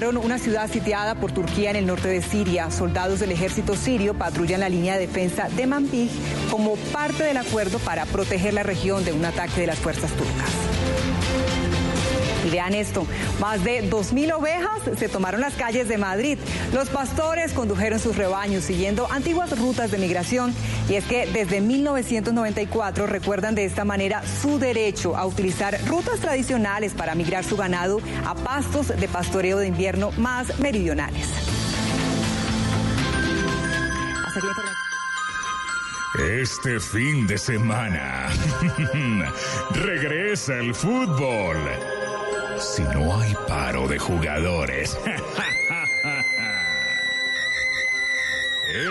Una ciudad sitiada por Turquía en el norte de Siria. Soldados del ejército sirio patrullan la línea de defensa de Manbij como parte del acuerdo para proteger la región de un ataque de las fuerzas turcas. Y vean esto, más de 2.000 ovejas se tomaron las calles de Madrid. Los pastores condujeron sus rebaños siguiendo antiguas rutas de migración y es que desde 1994 recuerdan de esta manera su derecho a utilizar rutas tradicionales para migrar su ganado a pastos de pastoreo de invierno más meridionales. Este fin de semana regresa el fútbol si no hay paro de jugadores.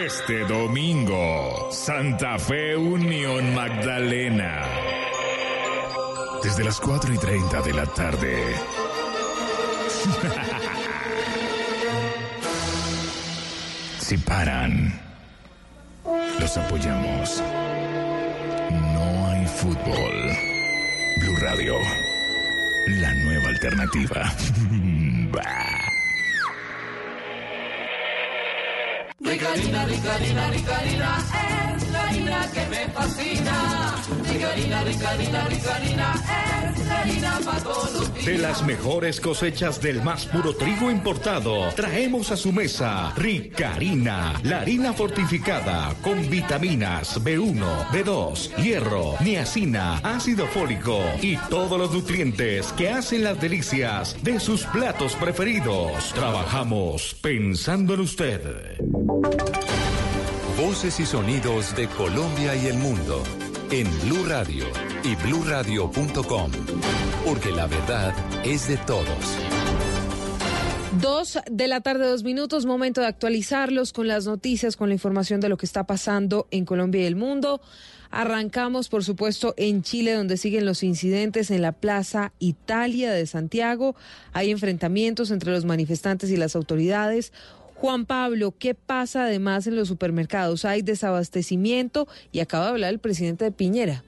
Este domingo, Santa Fe Unión Magdalena. Desde las 4 y 30 de la tarde. Si paran, los apoyamos. No hay fútbol. Blue Radio. La nueva alternativa. Ricarina, Ricarina, Ricarina, es la harina que me fascina. Ricarina, Ricarina, Ricarina, es la harina para todos los días. De las mejores cosechas del más puro trigo importado, traemos a su mesa Ricarina, la harina fortificada con vitaminas B1, B2, hierro, niacina, ácido fólico y todos los nutrientes que hacen las delicias de sus platos preferidos. Trabajamos pensando en usted. Voces y sonidos de Colombia y el mundo en Blue Radio y bluradio.com, porque la verdad es de todos. Dos de la tarde, dos minutos, momento de actualizarlos con las noticias, con la información de lo que está pasando en Colombia y el mundo. Arrancamos, por supuesto, en Chile, donde siguen los incidentes en la Plaza Italia de Santiago. Hay enfrentamientos entre los manifestantes y las autoridades. Juan Pablo, ¿qué pasa además en los supermercados? Hay desabastecimiento y acaba de hablar el presidente de Piñera.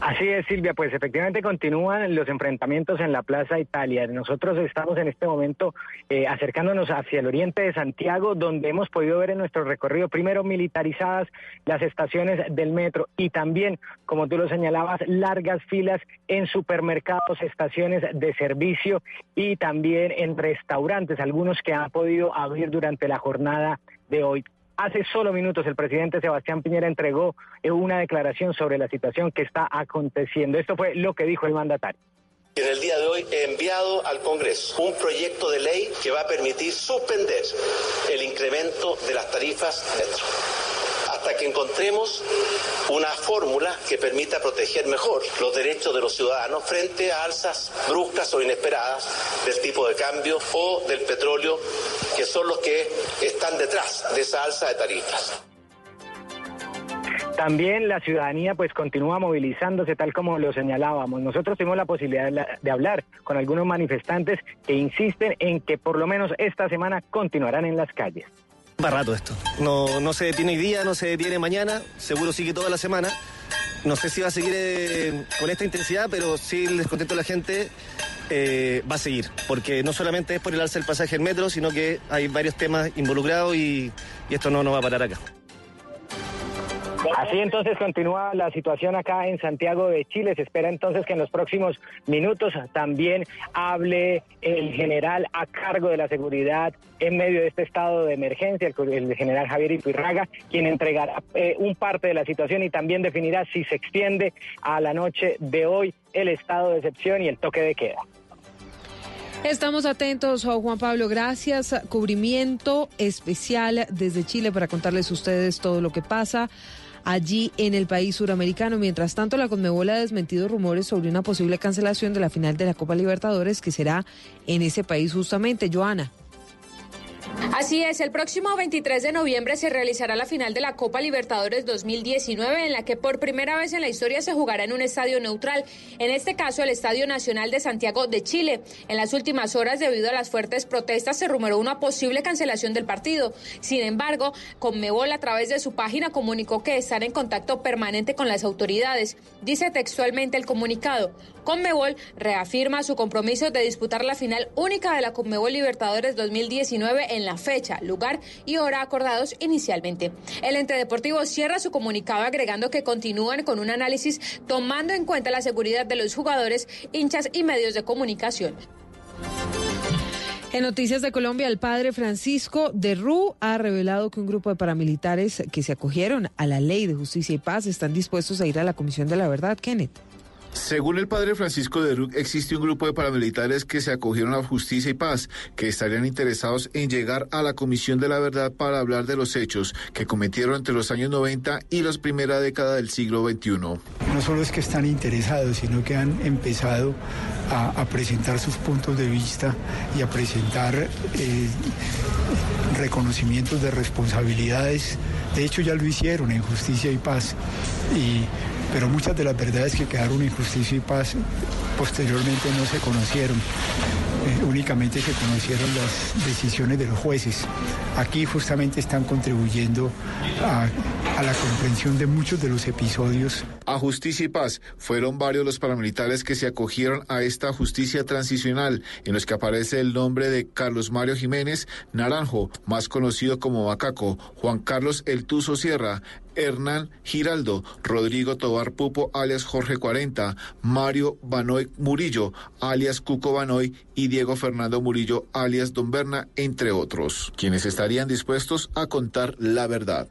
Así es, Silvia, pues efectivamente continúan los enfrentamientos en la Plaza Italia. Nosotros estamos en este momento eh, acercándonos hacia el oriente de Santiago, donde hemos podido ver en nuestro recorrido, primero militarizadas las estaciones del metro y también, como tú lo señalabas, largas filas en supermercados, estaciones de servicio y también en restaurantes, algunos que han podido abrir durante la jornada de hoy. Hace solo minutos el presidente Sebastián Piñera entregó eh, una declaración sobre la situación que está aconteciendo. Esto fue lo que dijo el mandatario. En el día de hoy he enviado al Congreso un proyecto de ley que va a permitir suspender el incremento de las tarifas metro hasta que encontremos una fórmula que permita proteger mejor los derechos de los ciudadanos frente a alzas bruscas o inesperadas del tipo de cambio o del petróleo, que son los detrás de esa alza de tarifas. También la ciudadanía pues continúa movilizándose tal como lo señalábamos. Nosotros tuvimos la posibilidad de hablar con algunos manifestantes que insisten en que por lo menos esta semana continuarán en las calles. Va rato esto. No, no se detiene hoy día, no se detiene mañana, seguro sigue toda la semana. No sé si va a seguir eh, con esta intensidad, pero sí les descontento a la gente eh, va a seguir, porque no solamente es por el alza del pasaje en metro, sino que hay varios temas involucrados y, y esto no, no va a parar acá. Así entonces continúa la situación acá en Santiago de Chile. Se espera entonces que en los próximos minutos también hable el general a cargo de la seguridad en medio de este estado de emergencia, el, general Javier Ipirraga, quien entregará eh, un parte de la situación y también definirá si se extiende a la noche de hoy el estado de excepción y el toque de queda. Estamos atentos, Juan Pablo. Gracias. Cubrimiento especial desde Chile para contarles a ustedes todo lo que pasa allí en el país suramericano. Mientras tanto, la Conmebol ha desmentido rumores sobre una posible cancelación de la final de la Copa Libertadores que será en ese país justamente. Joana. Así es, el próximo 23 de noviembre se realizará la final de la Copa Libertadores 2019 en la que por primera vez en la historia se jugará en un estadio neutral, en este caso el Estadio Nacional de Santiago de Chile. En las últimas horas, debido a las fuertes protestas, se rumoró una posible cancelación del partido. Sin embargo, Conmebol a través de su página comunicó que están en contacto permanente con las autoridades. Dice textualmente el comunicado. Conmebol reafirma su compromiso de disputar la final única de la Conmebol Libertadores 2019 en la fecha, lugar y hora acordados inicialmente. El ente deportivo cierra su comunicado agregando que continúan con un análisis tomando en cuenta la seguridad de los jugadores, hinchas y medios de comunicación. En Noticias de Colombia, el padre Francisco de Rú ha revelado que un grupo de paramilitares que se acogieron a la ley de justicia y paz están dispuestos a ir a la Comisión de la Verdad. Kenneth. Según el padre Francisco de Ruc, existe un grupo de paramilitares que se acogieron a Justicia y Paz, que estarían interesados en llegar a la Comisión de la Verdad para hablar de los hechos que cometieron entre los años 90 y la primera década del siglo XXI. No solo es que están interesados, sino que han empezado a, presentar sus puntos de vista y a presentar eh, reconocimientos de responsabilidades. De hecho, ya lo hicieron en Justicia y Paz. Y pero muchas de las verdades que quedaron en justicia y paz posteriormente no se conocieron. Eh, únicamente se conocieron las decisiones de los jueces. Aquí justamente están contribuyendo a, la comprensión de muchos de los episodios. A Justicia y Paz fueron varios los paramilitares que se acogieron a esta justicia transicional, en los que aparece el nombre de Carlos Mario Jiménez Naranjo, más conocido como Macaco, Juan Carlos El Tuzo Sierra, Hernán Giraldo, Rodrigo Tobar Pupo, alias Jorge 40, Mario Banoy Murillo, alias Cuco Banoy, y Diego Fernando Murillo, alias Don Berna, entre otros, quienes estarían dispuestos a contar la verdad.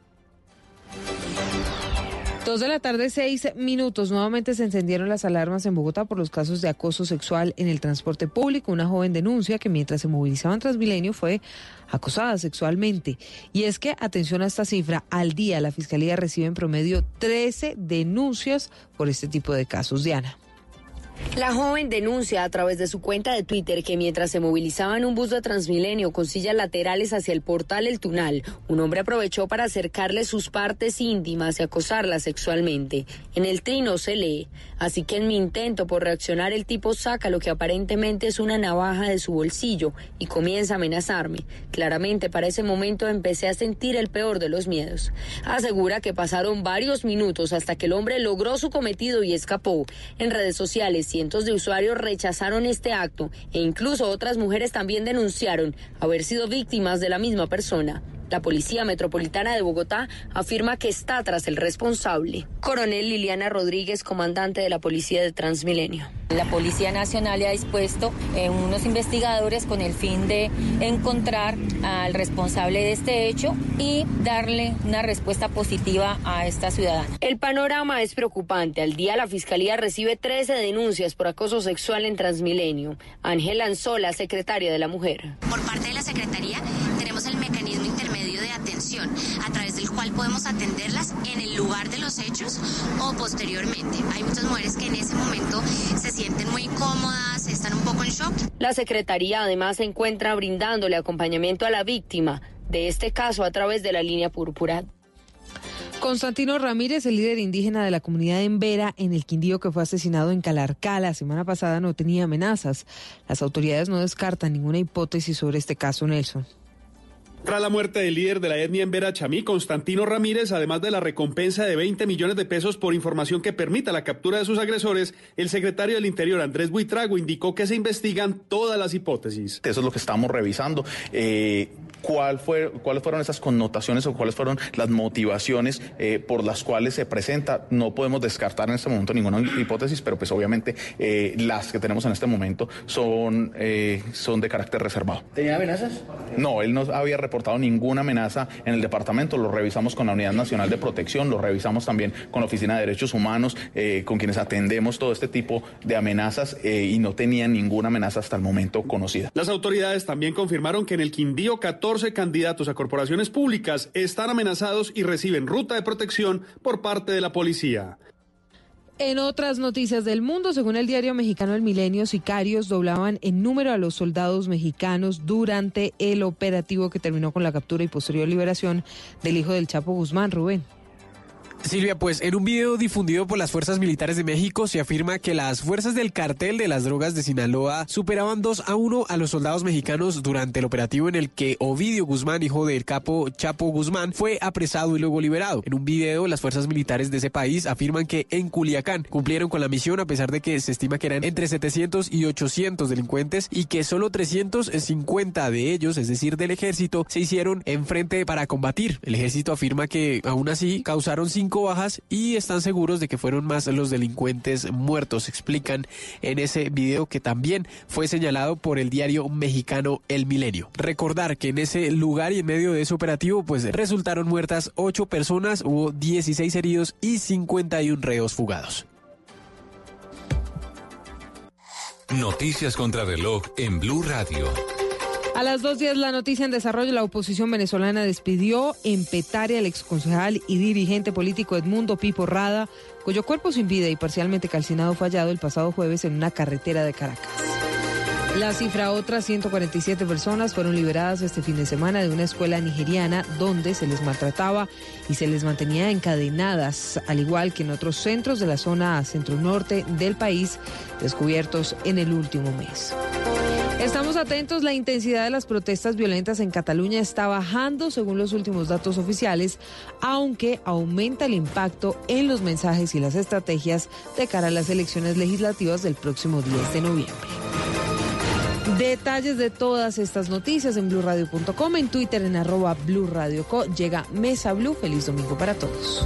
Dos de la tarde, seis minutos. Nuevamente se encendieron las alarmas en Bogotá por los casos de acoso sexual en el transporte público. Una joven denuncia que mientras se movilizaba en Transmilenio fue acosada sexualmente. Y es que, atención a esta cifra, al día la Fiscalía recibe en promedio 13 denuncias por este tipo de casos. Diana. La joven denuncia a través de su cuenta de Twitter que mientras se movilizaba en un bus de Transmilenio con sillas laterales hacia el portal El Tunal, un hombre aprovechó para acercarle sus partes íntimas y acosarla sexualmente. En el trino se lee, así que en mi intento por reaccionar el tipo saca lo que aparentemente es una navaja de su bolsillo y comienza a amenazarme. Claramente para ese momento empecé a sentir el peor de los miedos. Asegura que pasaron varios minutos hasta que el hombre logró su cometido y escapó. En redes sociales cientos de usuarios rechazaron este acto e incluso otras mujeres también denunciaron haber sido víctimas de la misma persona. La Policía Metropolitana de Bogotá afirma que está tras el responsable. Coronel Liliana Rodríguez, comandante de la Policía de Transmilenio. La Policía Nacional ha dispuesto eh, unos investigadores con el fin de encontrar al responsable de este hecho y darle una respuesta positiva a esta ciudadana. El panorama es preocupante. Al día la Fiscalía recibe 13 denuncias por acoso sexual en Transmilenio. Ángela Anzola, secretaria de la Mujer. Por parte de la Secretaría tenemos el mecanismo a través del cual podemos atenderlas en el lugar de los hechos o posteriormente. Hay muchas mujeres que en ese momento se sienten muy incómodas, están un poco en shock. La Secretaría además se encuentra brindándole acompañamiento a la víctima de este caso a través de la línea púrpura. Constantino Ramírez, el líder indígena de la comunidad en Vera, en el Quindío que fue asesinado en Calarcá la semana pasada, no tenía amenazas. Las autoridades no descartan ninguna hipótesis sobre este caso, Nelson. Tras la muerte del líder de la etnia en Verachamí, Constantino Ramírez, además de la recompensa de 20 millones de pesos por información que permita la captura de sus agresores, el secretario del Interior, Andrés Buitrago, indicó que se investigan todas las hipótesis. Eso es lo que estamos revisando. Eh, ¿cuál fue, ¿Cuáles fueron esas connotaciones o cuáles fueron las motivaciones eh, por las cuales se presenta? No podemos descartar en este momento ninguna hipótesis, pero pues obviamente eh, las que tenemos en este momento son, son de carácter reservado. ¿Tenía amenazas? No, él no había reportado ninguna amenaza en el departamento, lo revisamos con la Unidad Nacional de Protección, lo revisamos también con la Oficina de Derechos Humanos, eh, con quienes atendemos todo este tipo de amenazas eh, y no tenían ninguna amenaza hasta el momento conocida. Las autoridades también confirmaron que en el Quindío 14 14 candidatos a corporaciones públicas están amenazados y reciben ruta de protección por parte de la policía. En otras noticias del mundo, según el diario mexicano El Milenio, sicarios doblaban en número a los soldados mexicanos durante el operativo que terminó con la captura y posterior liberación del hijo del Chapo Guzmán, Rubén. Silvia, pues en un video difundido por las Fuerzas Militares de México se afirma que las fuerzas del cartel de las drogas de Sinaloa superaban 2 a 1 a los soldados mexicanos durante el operativo en el que Ovidio Guzmán, hijo del capo Chapo Guzmán, fue apresado y luego liberado. En un video, las fuerzas militares de ese país afirman que en Culiacán cumplieron con la misión a pesar de que se estima que eran entre 700 y 800 delincuentes y que solo 350 de ellos, es decir, del ejército, se hicieron enfrente para combatir. El ejército afirma que aún así causaron 5 bajas y están seguros de que fueron más los delincuentes muertos, explican en ese video que también fue señalado por el diario mexicano El Milenio. Recordar que en ese lugar y en medio de ese operativo pues resultaron muertas 8 personas, hubo 16 heridos y 51 reos fugados. Noticias contra reloj en Blue Radio. A las dos días la noticia en desarrollo, la oposición venezolana despidió en Petare al exconcejal y dirigente político Edmundo Pipo Rada, cuyo cuerpo sin vida y parcialmente calcinado fue hallado el pasado jueves en una carretera de Caracas. La cifra otras 147 personas fueron liberadas este fin de semana de una escuela nigeriana donde se les maltrataba y se les mantenía encadenadas, al igual que en otros centros de la zona centro-norte del país descubiertos en el último mes. Estamos atentos, la intensidad de las protestas violentas en Cataluña está bajando según los últimos datos oficiales, aunque aumenta el impacto en los mensajes y las estrategias de cara a las elecciones legislativas del próximo 10 de noviembre. Detalles de todas estas noticias en blurradio.com, en Twitter en arroba blurradioco. Llega Mesa Blue. Feliz domingo para todos.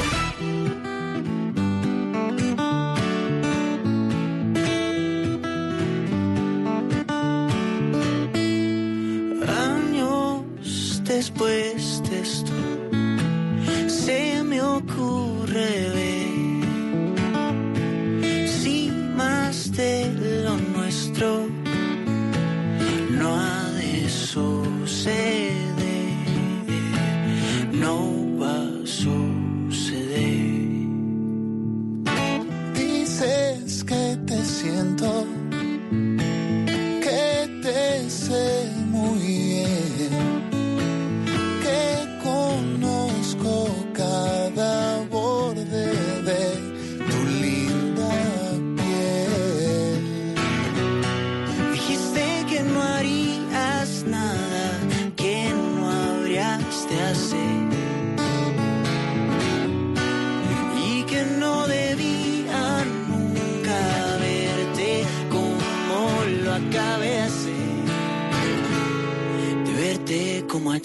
Ocurre si más de lo nuestro no ha de suceder, no va a suceder. Dices que te siento, que te sé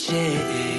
verte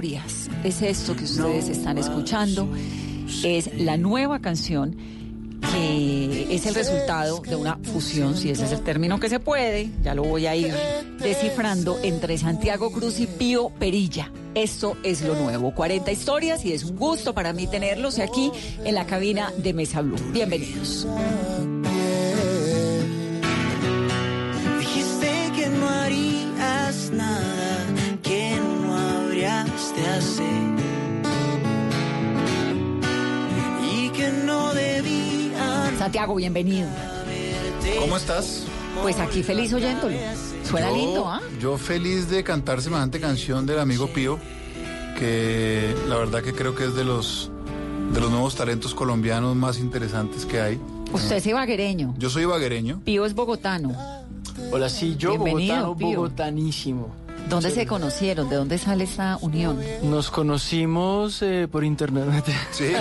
40 historias. Es esto que ustedes están escuchando. Es la nueva canción que es el resultado de una fusión, si ese es el término que se puede, ya lo voy a ir descifrando, entre Santiago Cruz y Pío Perilla. Esto es lo nuevo. 40 historias y es un gusto para mí tenerlos aquí en la cabina de Mesa Blue. Bienvenidos. Y que no debían. Santiago, bienvenido. ¿Cómo estás? Pues aquí feliz oyéndolo. Suena Yo- lindo, ¿ah? Yo feliz de cantar semejante canción del amigo Pío, que la verdad que creo que es de los de los nuevos talentos colombianos más interesantes que hay. Usted es ibaguereño. Yo soy ibaguereño. Pío es bogotano. Hola, sí, yo Bienvenido, bogotano, Pío. bogotanísimo. ¿Dónde se conocieron? ¿De dónde sale esa unión? Nos conocimos eh, por internet. Sí,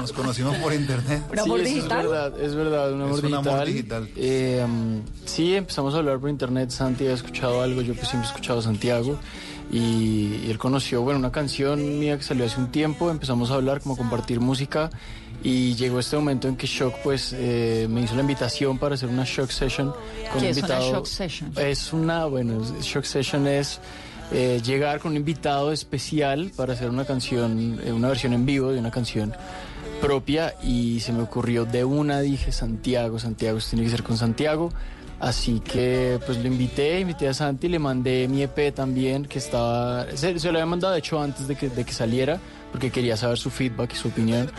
nos conocimos por internet. ¿Un amor sí, digital? Es verdad, es verdad, un amor Es un digital. amor digital. Eh, um, sí, empezamos a hablar por internet. Santi había escuchado algo, yo pues siempre he escuchado a Santiago. Y, y él conoció, bueno, una canción mía que salió hace un tiempo. Empezamos a hablar, como a compartir música. Y llegó este momento en que Shock pues eh, me hizo la invitación para hacer una Shock Session con ¿Qué un es una invitado. Shock Session? Es una, bueno, Shock Session es eh, llegar con un invitado especial para hacer una canción, eh, una versión en vivo de una canción propia y se me ocurrió de una, dije Santiago, Santiago, esto tiene que ser con Santiago. Así que pues lo invité, invité a Santi, le mandé mi EP también, que estaba, se, se lo había mandado de hecho antes de que, de que saliera, porque quería saber su feedback y su opinión.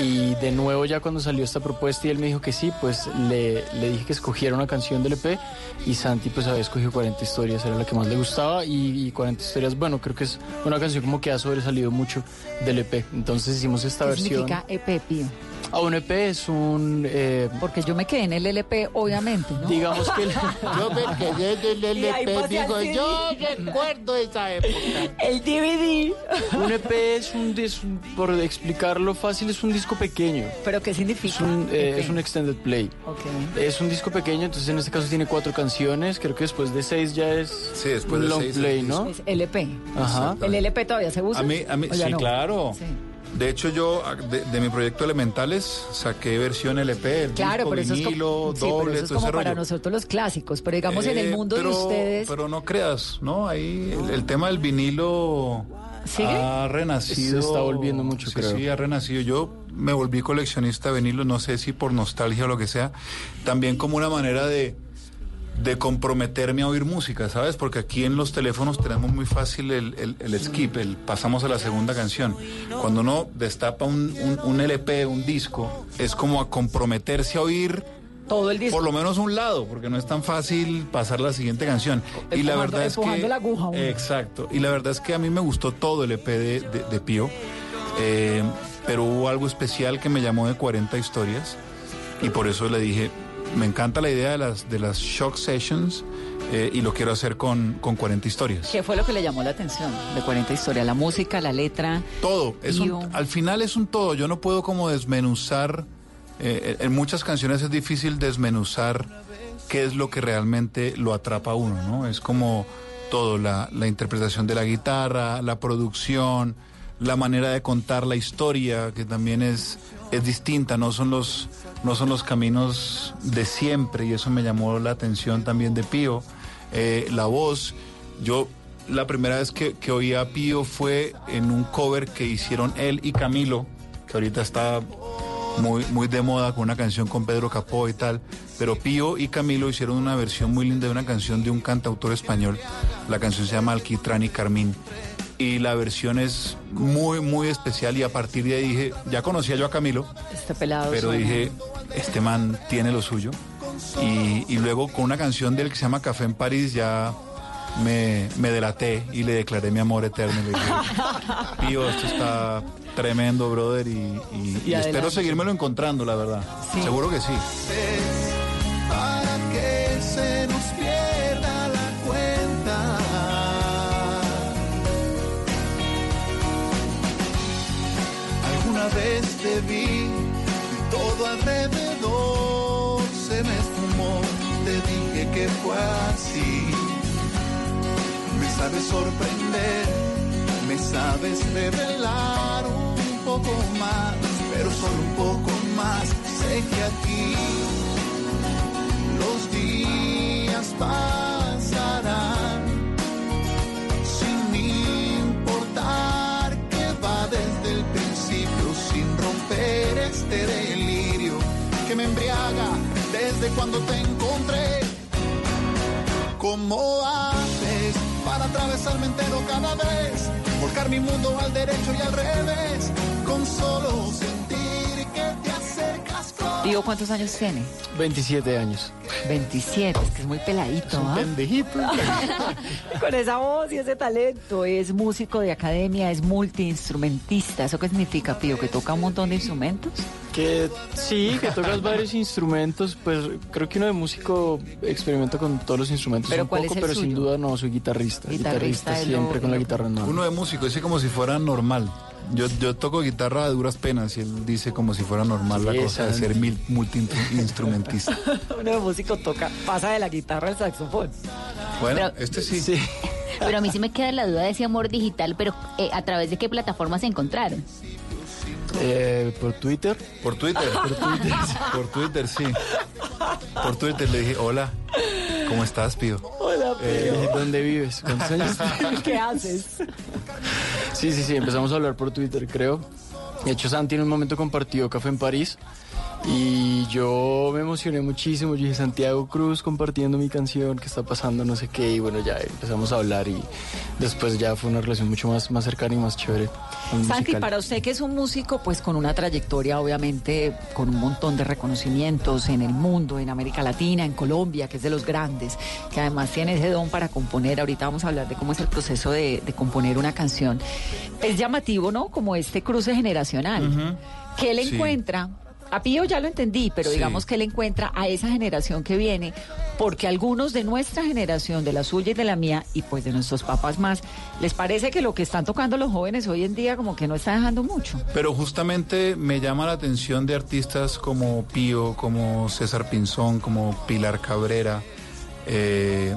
Y de nuevo ya cuando salió esta propuesta y él me dijo que sí, pues le, le dije que escogiera una canción del EP y Santi pues había escogido 40 historias, era la que más le gustaba y, y 40 historias, bueno, creo que es una canción como que ha sobresalido mucho del EP. Entonces hicimos esta ¿Qué versión. significa EP, Pío? Ah, un EP es un... eh, Porque yo me quedé en el LP, obviamente, ¿no? digamos que... el- Yo me quedé Y ahí LP, digo, yo recuerdo esa época. El DVD. Un EP es un, un- por explicarlo fácil, es un disco pequeño. ¿Pero qué significa? Es un, eh, EP? es un extended play. Ok. Es un disco pequeño, entonces en este caso tiene cuatro canciones. Creo que después de seis ya es Sí, después un de long seis play, disco. ¿no? Es LP. Ajá. ¿El LP todavía se usa? A mí, a mí ¿O ya sí, no? claro. Sí. De hecho, yo a- de, de mi proyecto Elementales saqué versión LP, el Claro, disco, pero eso es vinilo, como, sí, pero doble, eso es todo ese como para rollo. nosotros los clásicos, pero digamos en el Eh, mundo pero, de ustedes, Pero no creas, ¿no? Ahí el, el tema del vinilo ¿Sigue? ha renacido. Se está volviendo mucho, sí, creo. Sí, ha renacido. Yo me volví coleccionista de vinilo, no sé si por nostalgia o lo que sea, también como una manera de, de comprometerme a oír música, ¿sabes? Porque aquí en los teléfonos tenemos muy fácil el, el- el skip, el pasamos a la segunda canción. Cuando uno destapa un, un- un LP, un disco, es como a comprometerse a oír todo el disco. por lo menos un lado, porque no es tan fácil pasar la siguiente canción. y la Empujando- verdad es empujando que... la aguja. Exacto. Y la verdad es que a mí me gustó todo el EP de, de- de Pío, eh, pero hubo algo especial que me llamó de 40 historias y por eso le dije, me encanta la idea de las, de las shock sessions eh, y lo quiero hacer con, con 40 historias. ¿qué fue lo que le llamó la atención de 40 historias? La música, la letra. Todo, es un- al final es un todo. Yo no puedo como desmenuzar. eh, en muchas canciones es difícil desmenuzar qué es lo que realmente lo atrapa a uno, ¿no? Es como todo, la, la interpretación de la guitarra, la producción, la manera de contar la historia, que también es, es distinta, no son los, no son los caminos de siempre, y eso me llamó la atención también de Pío. Eh, la voz, yo la primera vez que, que oí a Pío fue en un cover que hicieron él y Camilo, que ahorita está muy, muy de moda con una canción con Pedro Capó y tal. Pero Pío y Camilo hicieron una versión muy linda de una canción de un cantautor español. La canción se llama Alquitrán y Carmín. Y la versión es muy, muy especial. Y a partir de ahí dije, ya conocía yo a Camilo, Este pelado. pero suena. dije, este man tiene lo suyo. Y, y luego con una canción de él que se llama Café en París ya me, me delaté y le declaré mi amor eterno. Le dije, Pío, esto está tremendo, brother, y, y- y espero seguírmelo encontrando, la verdad. Seguro que sí. Te vi y todo alrededor se me esfumó. Te dije que fue así. Me sabes sorprender, me sabes revelar un poco más, pero solo un poco más. Sé que aquí los días pasarán este delirio que me embriaga desde cuando te encontré. ¿Cómo haces para atravesarme entero cada vez? Volcar mi mundo al derecho y al revés con solo Pío, ¿cuántos años tiene? 27 años. 27, es que es muy peladito, ¿ah? Pendejito. Con esa voz y ese talento. Es músico de academia, es multiinstrumentista. ¿Eso qué significa, Pío? ¿Que toca un montón de instrumentos? Que sí, que tocas varios instrumentos, pues creo que uno de músico experimenta con todos los instrumentos ¿Pero un cuál es poco, el pero sin duda no, soy guitarrista. Guitarrista es lo- siempre con la guitarra en mano. Uno de músico dice como si fuera normal. Yo, yo toco guitarra a duras penas y él dice como si fuera normal la cosa de ser mil- multi-instrumentista. Uno de músico toca, pasa de la guitarra al saxofón. Bueno, Pero- este sí. Pero a mí sí me queda la duda de ese amor digital, pero eh, ¿a través de qué plataformas se encontraron? Eh, por Twitter. Por Twitter. Por Twitter. Por Twitter, sí. Por Twitter le dije, hola, ¿cómo estás, Pío? Hola, Eh, ¿Dónde vives? ¿Cuántos años? ¿Qué haces? Sí, sí, sí, empezamos a hablar por Twitter, creo. De hecho, Santi en un momento compartió Café en París y yo me emocioné muchísimo. Yo dije, Santiago Cruz compartiendo mi canción, ¿qué está pasando? No sé qué. Y bueno, ya empezamos a hablar y después ya fue una relación mucho más, más cercana y más chévere. Santi, musical. para usted que es un músico, pues con una trayectoria, obviamente, con un montón de reconocimientos en el mundo, en América Latina, en Colombia, que es de los grandes, que además tiene ese don para componer. Ahorita vamos a hablar de cómo es el proceso de, de componer una canción. Es llamativo, ¿no? Como este cruce generacional. que él Sí. encuentra? A Pío ya lo entendí, pero Sí. digamos que él encuentra a esa generación que viene, porque algunos de nuestra generación, de la suya y de la mía, y pues de nuestros papás más, les parece que lo que están tocando los jóvenes hoy en día como que no está dejando mucho. Pero justamente me llama la atención de artistas como Pío, como César Pinzón, como Pilar Cabrera. eh,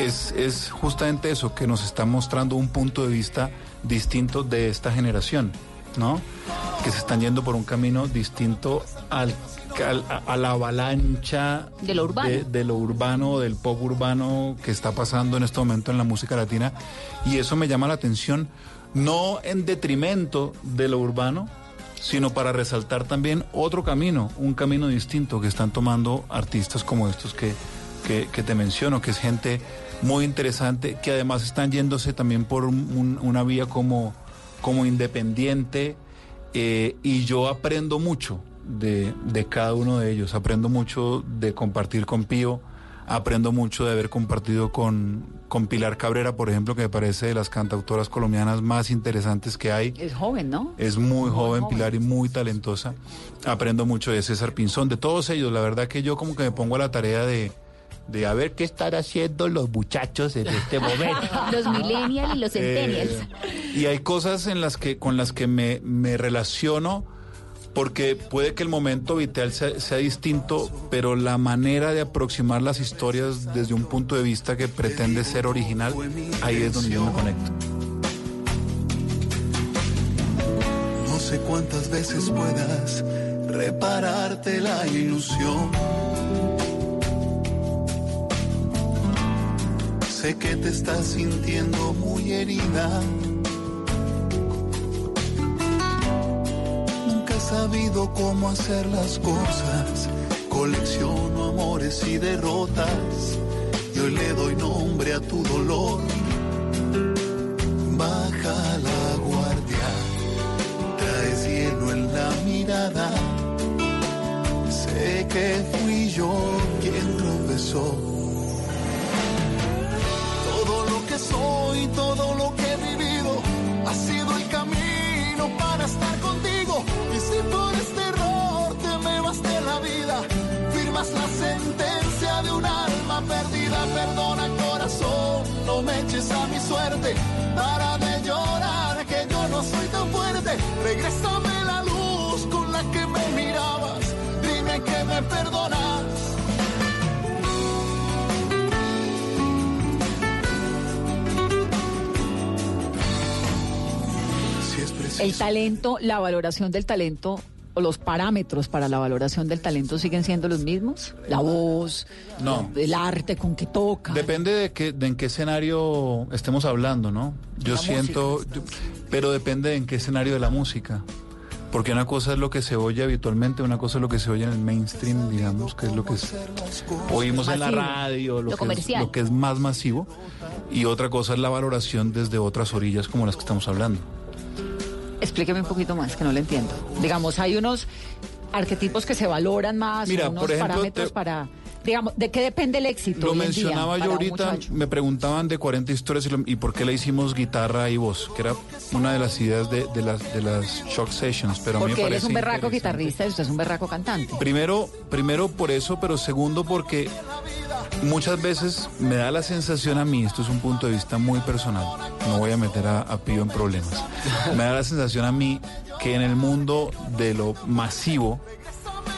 es, es justamente eso, que nos está mostrando un punto de vista distinto de esta generación, ¿no? Que se están yendo por un camino distinto al, al- a, la avalancha De lo urbano. de, de lo urbano, del pop urbano que está pasando en este momento en la música latina. Y eso me llama la atención, no en detrimento de lo urbano, sino para resaltar también otro camino, un camino distinto que están tomando artistas como estos que, que, que te menciono, que es gente muy interesante, que además están yéndose también por un- un- una vía como, como independiente, eh, y yo aprendo mucho de, de cada uno de ellos, aprendo mucho de compartir con Pío, aprendo mucho de haber compartido con, con Pilar Cabrera, por ejemplo, que me parece de las cantautoras colombianas más interesantes que hay. Es joven, ¿no? Es muy joven, Pilar, y muy talentosa. Aprendo mucho de César Pinzón, de todos ellos. La verdad que yo como que me pongo a la tarea de, de a ver qué están haciendo los muchachos en este momento. Los millennials y los centennials. Eh, y hay cosas en las que, con las que me, me relaciono porque puede que el momento vital sea, sea distinto, pero la manera de aproximar las historias desde un punto de vista que pretende ser original, ahí es donde yo me conecto. No sé cuántas veces puedas repararte la ilusión. Sé que te estás sintiendo muy herida. Nunca he sabido cómo hacer las cosas. Colecciono amores y derrotas. Y hoy le doy nombre a tu dolor. Baja la guardia. Traes hielo en la mirada. Sé que fui yo quien tropezó. Soy, todo lo que he vivido, ha sido el camino para estar contigo. Y si por este error te me vas de la vida, firmas la sentencia de un alma perdida. Perdona corazón, no me eches a mi suerte. Para de llorar, que yo no soy tan fuerte. Regrésame la luz con la que me mirabas. Dime que me perdonas. El talento, la valoración del talento o los parámetros para la valoración del talento siguen siendo los mismos. La voz, No. el arte con que toca. Depende de, qué, de en qué escenario estemos hablando, ¿no? Yo La siento, yo- pero depende de en qué escenario de la música. Porque una cosa es lo que se oye habitualmente, una cosa es lo que se oye en el mainstream, digamos, que es lo que es- oímos en la radio, lo, Lo que es, lo que es más masivo, y otra cosa es la valoración desde otras orillas como las que estamos hablando. Explíqueme un poquito más, que no lo entiendo. Digamos, hay unos arquetipos que se valoran más, Mira, unos por ejemplo, parámetros te- para... Digamos, ¿de qué depende el éxito? Lo mencionaba yo ahorita, me preguntaban de 40 historias y, lo- y por qué le hicimos guitarra y voz, que era una de las ideas de, de las, de las shock sessions, pero a mí me Porque él es un berraco guitarrista y usted es un berraco cantante. Primero, primero por eso, pero segundo porque muchas veces me da la sensación a mí, esto es un punto de vista muy personal, no voy a meter a, a Pío en problemas, me da la sensación a mí que en el mundo de lo masivo,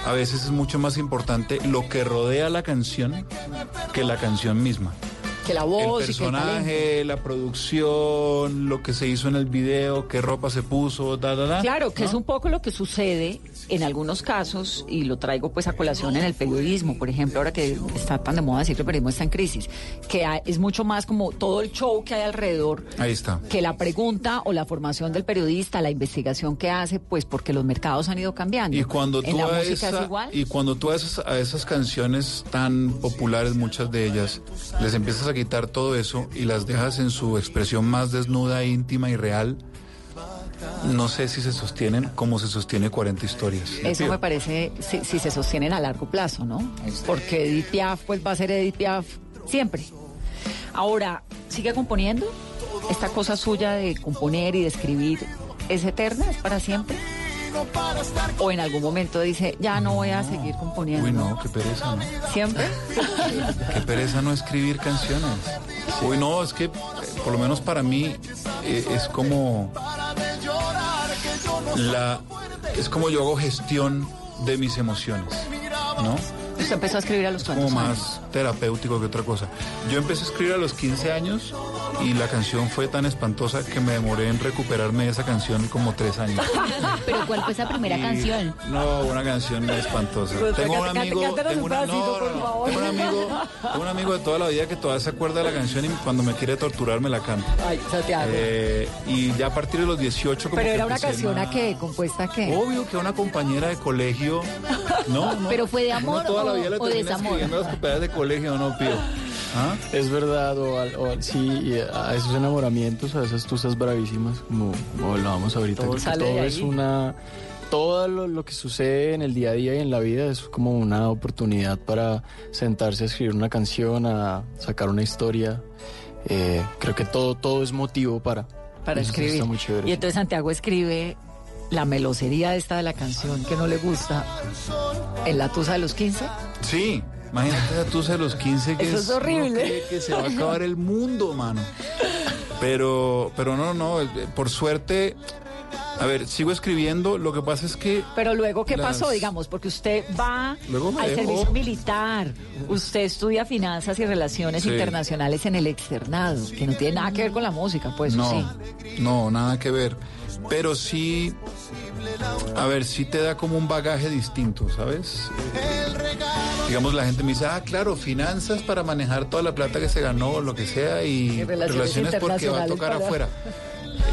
a veces es mucho más importante lo que rodea la canción que la canción misma. Que la voz el y que el talento. personaje, la producción, lo que se hizo en el video, qué ropa se puso, da, da, da. Claro, que ¿no? es un poco lo que sucede en algunos casos, y lo traigo pues a colación en el periodismo, por ejemplo, ahora que está tan de moda decir que el periodismo está en crisis, que es mucho más como todo el show que hay alrededor Ahí está. que la pregunta o la formación del periodista, la investigación que hace, pues porque los mercados han ido cambiando. Y cuando en tú la a música esa- es igual. y cuando tú a esas, a esas canciones tan populares, muchas de ellas, les empiezas a quitar todo eso y las dejas en su expresión más desnuda, íntima y real, no sé si se sostienen como se sostiene 40 historias. Eso me parece, si, si se sostienen a largo plazo, ¿no? Porque Edith Piaf, pues va a ser Edith Piaf siempre. Ahora, ¿sigue componiendo? ¿Esta cosa suya de componer y de escribir es eterna? ¿Es para siempre? ¿O en algún momento dice, ya no voy a seguir componiendo? Uy, no, qué pereza, ¿no? ¿Siempre? Qué pereza no escribir canciones. Uy, no, es que eh, por lo menos para mí eh, es como la es como yo hago gestión de mis emociones, ¿no? Usted empezó a escribir a los como cuantos años. más terapéutico que otra cosa. Yo empecé a escribir a los 15 años y la canción fue tan espantosa que me demoré en recuperarme de esa canción como tres años. Pero ¿cuál fue esa primera Y- canción? No, una canción espantosa. Pues, tengo un amigo, tengo, un una- pedacito, no, por no, no. favor. tengo un amigo, tengo un amigo de toda la vida que todavía se acuerda de la canción y cuando me quiere torturar me la canta. Ay, Santiago. Eh, y ya a partir de los 18 como Pero que era una canción más- a qué, compuesta a qué. Obvio que una compañera de colegio. No, no. ¿Pero fue de amor toda la o- vida le o desamor? las compañeras de colegio, ¿no, Pío? ¿Ah? Es verdad, o, al- o al- sí, y a esos enamoramientos, a esas tusas bravísimas, como, como hablábamos ahorita, Todo de todo es una... Todo lo, lo que sucede en el día a día y en la vida es como una oportunidad para sentarse a escribir una canción, a sacar una historia. Eh, creo que todo, todo es motivo para, para escribir. Y entonces Santiago escribe la melosería esta de la canción que no le gusta en la tusa de los 15. Sí, imagínate esa tusa de los 15 que Eso es horrible. que se va a acabar el mundo, mano. Pero, pero no, no, eh, por suerte, a ver, sigo escribiendo, lo que pasa es que... Pero luego, ¿qué Las- pasó? Digamos, porque usted va al dejó. servicio militar, usted estudia finanzas y relaciones Sí. internacionales en el externado, que no tiene nada que ver con la música, pues ¿o no, sí. no, nada que ver. Pero sí, a ver, sí te da como un bagaje distinto, ¿sabes? Digamos, la gente me dice, ah, claro, finanzas para manejar toda la plata que se ganó, o lo que sea, y, Y relaciones porque va a tocar para- afuera.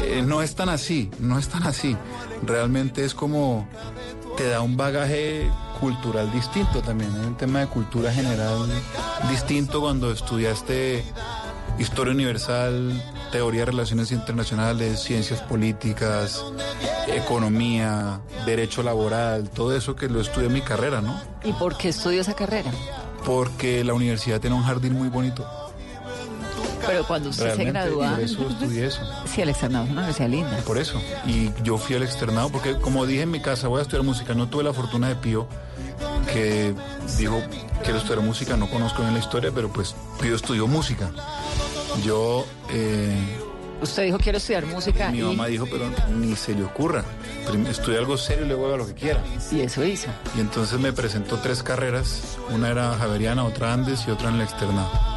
Eh, no es tan así, no es tan así. Realmente es como te da un bagaje cultural distinto también. Hay un tema de cultura general distinto cuando estudiaste historia universal, teoría de relaciones internacionales, ciencias políticas, economía, derecho laboral, todo eso que lo estudié en mi carrera, ¿no? ¿Y por qué estudió esa carrera? Porque la universidad tiene un jardín muy bonito. Pero cuando usted se gradúa... Por eso estudié eso. Sí, el externado es una universidad linda. Por eso. Y yo fui al externado porque, como dije en mi casa, voy a estudiar música. No tuve la fortuna de Pío, que dijo, quiero estudiar música. No conozco bien la historia, pero pues Pío estudió música. Yo, eh, Usted dijo, quiero estudiar música mi y... mamá dijo, pero ni se le ocurra. Estudia algo serio y luego haga lo que quiera. Y eso hizo. Y entonces me presentó tres carreras. Una era Javeriana, otra Andes y otra en el externado.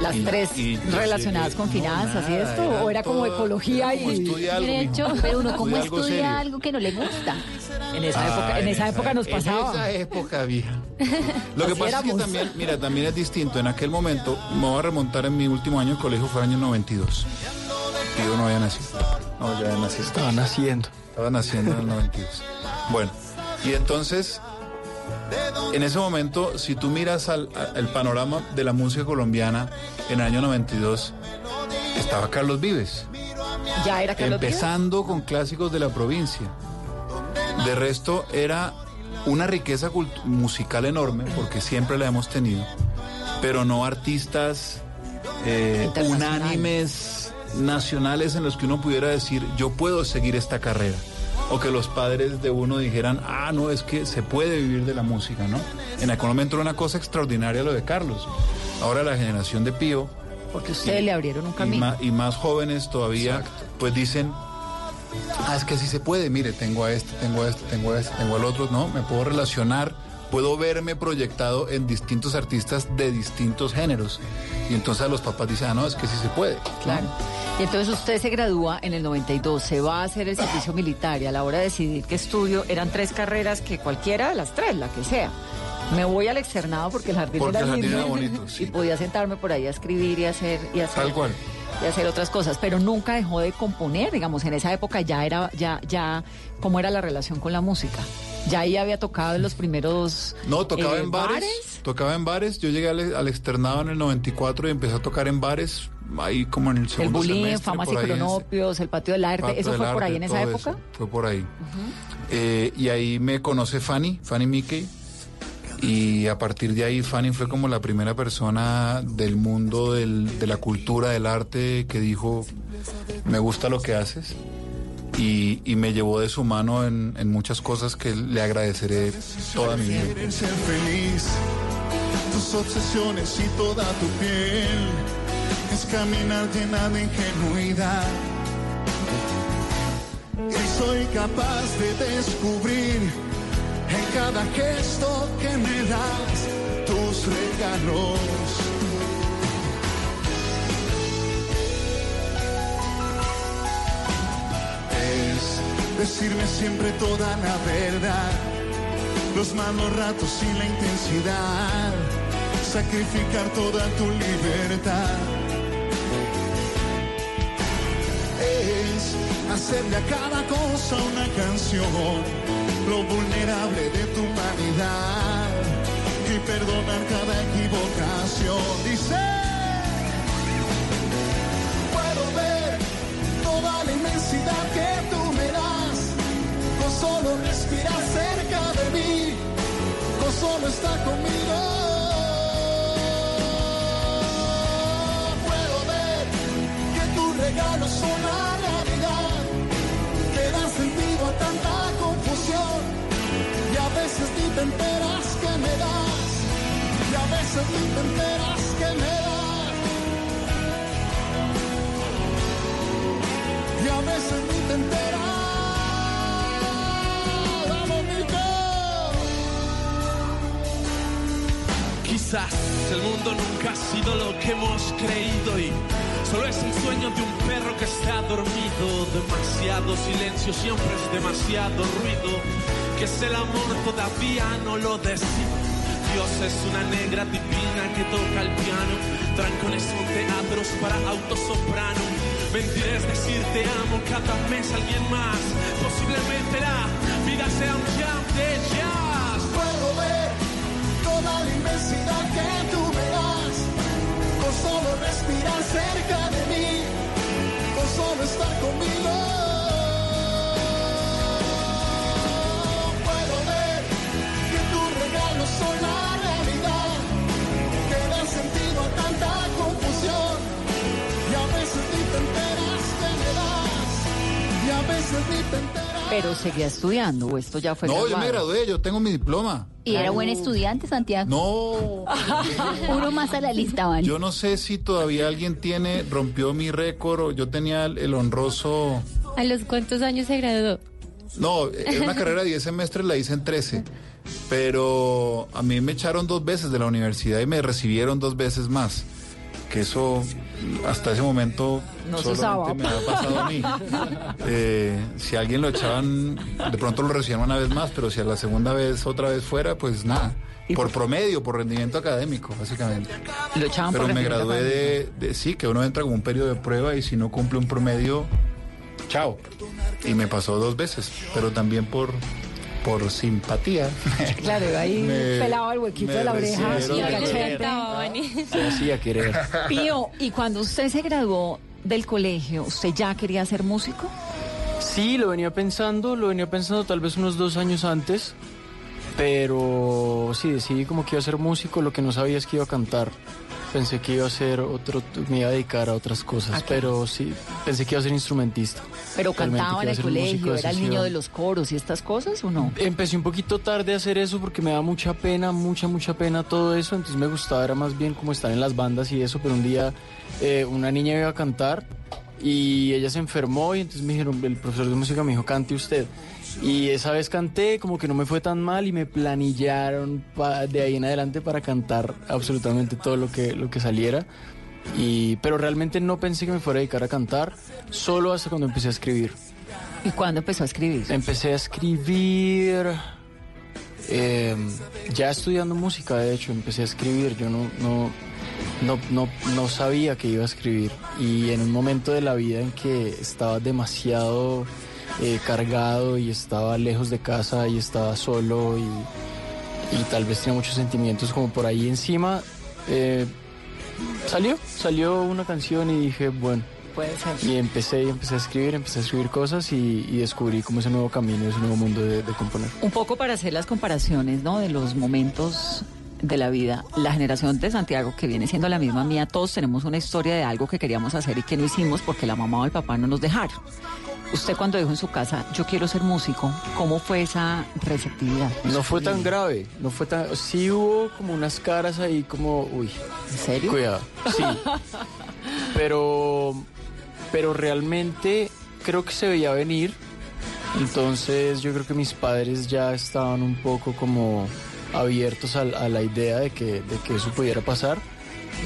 Las Y- tres y relacionadas con no, finanzas y nada, esto, era o era como todo- ecología era como y... Derecho, pero uno cómo Estudia algo estudia serio. algo que no le gusta. En esa época, Ah, en esa época nos pasaba. En esa época, vieja. Lo que Así pasa es que también, mira, también es distinto. En aquel momento, me voy a remontar en mi último año de colegio, fue el año 92. Yo no había nacido. No, ya nací. Estaba naciendo. Estaba naciendo en el 92. Bueno, y entonces, en ese momento, si tú miras al, panorama de la música colombiana en el año 92, estaba Carlos Vives. Ya era Carlos Vives? Empezando con clásicos de la provincia. De resto, era una riqueza musical enorme, porque siempre la hemos tenido, pero no artistas eh, unánimes nacionales en los que uno pudiera decir, yo puedo seguir esta carrera. O que los padres de uno dijeran, ah, no, es que se puede vivir de la música, ¿no? En momento era una cosa extraordinaria lo de Carlos. Ahora la generación de Pío Porque ustedes Y- le abrieron un y, camino. ma- y más jóvenes todavía, pues dicen, ah, es que sí se puede, mire, tengo a este, tengo a este, tengo a este, tengo al otro, no, me puedo relacionar, puedo verme proyectado en distintos artistas de distintos géneros. Y entonces a los papás dicen, ah, no, es que sí se puede. Claro. Y entonces usted se gradúa en el 92, se va a hacer el servicio militar y a la hora de decidir qué estudio, eran tres carreras que cualquiera de las tres, la que sea. Me voy al externado porque el jardín Porque era el jardín lindo era bonito, sí. y podía sentarme por ahí a escribir y hacer y hacer Tal cual. y hacer otras cosas, pero nunca dejó de componer, digamos, en esa época ya era ya ya cómo era la relación con la música. Ya ahí había tocado en los primeros No, tocaba eh, en bares, tocaba en bares. Yo llegué al, al externado en el 94 y empecé a tocar en bares, ahí como en el el segundo bullying, semestre, famas y cronopios, el patio del arte, Patio eso del fue por ahí en esa época. eso, fue por ahí. Eh, y ahí me conoce Fanny, Fanny Mickey. Y a partir de ahí Fanny fue como la primera persona del mundo del- de la cultura, del arte, que dijo, me gusta lo que haces. Y, y me llevó de su mano en, en muchas cosas que le agradeceré toda mi vida. Ser feliz, tus obsesiones y toda tu piel es caminar llena de ingenuidad. Y soy capaz de descubrir en cada gesto que me das tus regalos. Decirme siempre toda la verdad los malos ratos y la intensidad, sacrificar toda tu libertad. Es hacerle a cada cosa una canción, lo vulnerable de tu humanidad y perdonar cada equivocación. Dice, que tú me das, con solo respirar cerca de mí, con solo estar conmigo. Puedo ver que tus regalos son la realidad, que dan sentido a tanta confusión, y a veces ni te enteras que me das, y a veces ni te enteras El mundo nunca ha sido lo que hemos creído y solo es el sueño de un perro que está dormido. Demasiado silencio, siempre es demasiado ruido. Que es el amor todavía no lo decido. Dios es una negra divina que toca el piano. Trancones son teatros para autosoprano. Mentir es decir te amo cada mes alguien más. Posiblemente la vida sea un jam de. Toda la inmensidad que tú me das, con solo respirar cerca de mí, con solo estar conmigo. Puedo ver que tus regalos son la realidad, que dan sentido a tanta confusión, y a veces ni te enteras que me das, y a veces ni te enteras. Pero seguía estudiando, o esto ya fue No, yo me gradué, yo tengo mi diploma. Y era buen estudiante, Santiago. No. Uno más a la lista, van. Yo no sé si todavía alguien tiene, rompió mi récord o yo tenía el, el honroso... ¿A los cuántos años se graduó? No, era una carrera de 10 semestres, la hice en 13. Pero a mí me echaron dos veces de la universidad y me recibieron dos veces más. Que eso hasta ese momento No se solamente me ha pasado a mí. Eh, si a alguien lo echaban, de pronto lo recibían una vez más, pero si a la segunda vez otra vez fuera, pues nada. Por promedio, por rendimiento académico, básicamente. Lo echaban Pero por me gradué de, de- sí, que uno entra como un periodo de prueba y si no cumple un promedio, chao. Y me pasó dos veces, pero también por, por simpatía. Claro, ahí Me- pelaba el huequito de la oreja. y. Se hacía querer. Pío, ¿y cuando usted se graduó del colegio, usted ya quería ser músico? Sí, lo venía pensando, lo venía pensando tal vez unos dos años antes, pero sí, decidí como que iba a ser músico, lo que no sabía es que iba a cantar. Pensé que iba a ser otro, me iba a dedicar a otras cosas, pero sí, pensé que iba a ser instrumentista. Pero Realmente cantaba en el colegio, era el niño de los coros y estas cosas, ¿o no? Empecé un poquito tarde a hacer eso porque me da mucha pena, mucha, mucha pena todo eso. Entonces me gustaba, era más bien como estar en las bandas y eso. Pero un día eh, una niña iba a cantar y ella se enfermó y entonces me dijeron, el profesor de música me dijo, cante usted. Y esa vez canté, como que no me fue tan mal y me planillaron pa- de ahí en adelante para cantar absolutamente todo lo que, lo que saliera. Y, pero realmente no pensé que me fuera a dedicar a cantar, solo hasta cuando empecé a escribir. ¿Y cuándo empezó a escribir? Empecé a escribir eh, ya estudiando música, de hecho, empecé a escribir. Yo no, no, no, no, no sabía que iba a escribir. Y en un momento de la vida en que estaba demasiado eh, cargado y estaba lejos de casa y estaba solo y, y tal vez tenía muchos sentimientos como por ahí encima, eh, salió, salió una canción y dije, bueno. Puede ser. Y empecé, y empecé a escribir, empecé a escribir cosas y, y descubrí como ese nuevo camino, ese nuevo mundo de, de componer. Un poco para hacer las comparaciones, ¿no? De los momentos de la vida. La generación de Santiago, que viene siendo la misma mía, todos tenemos una historia de algo que queríamos hacer y que no hicimos porque la mamá o el papá no nos dejaron. Usted cuando dijo en su casa, yo quiero ser músico, ¿cómo fue esa receptividad? No fue tan grave, no fue tan... Sí hubo como unas caras ahí como, uy. ¿En serio? Cuidado, sí. Pero, pero realmente creo que se veía venir. Entonces yo creo que mis padres ya estaban un poco como abiertos a, a la idea de que, de que eso pudiera pasar.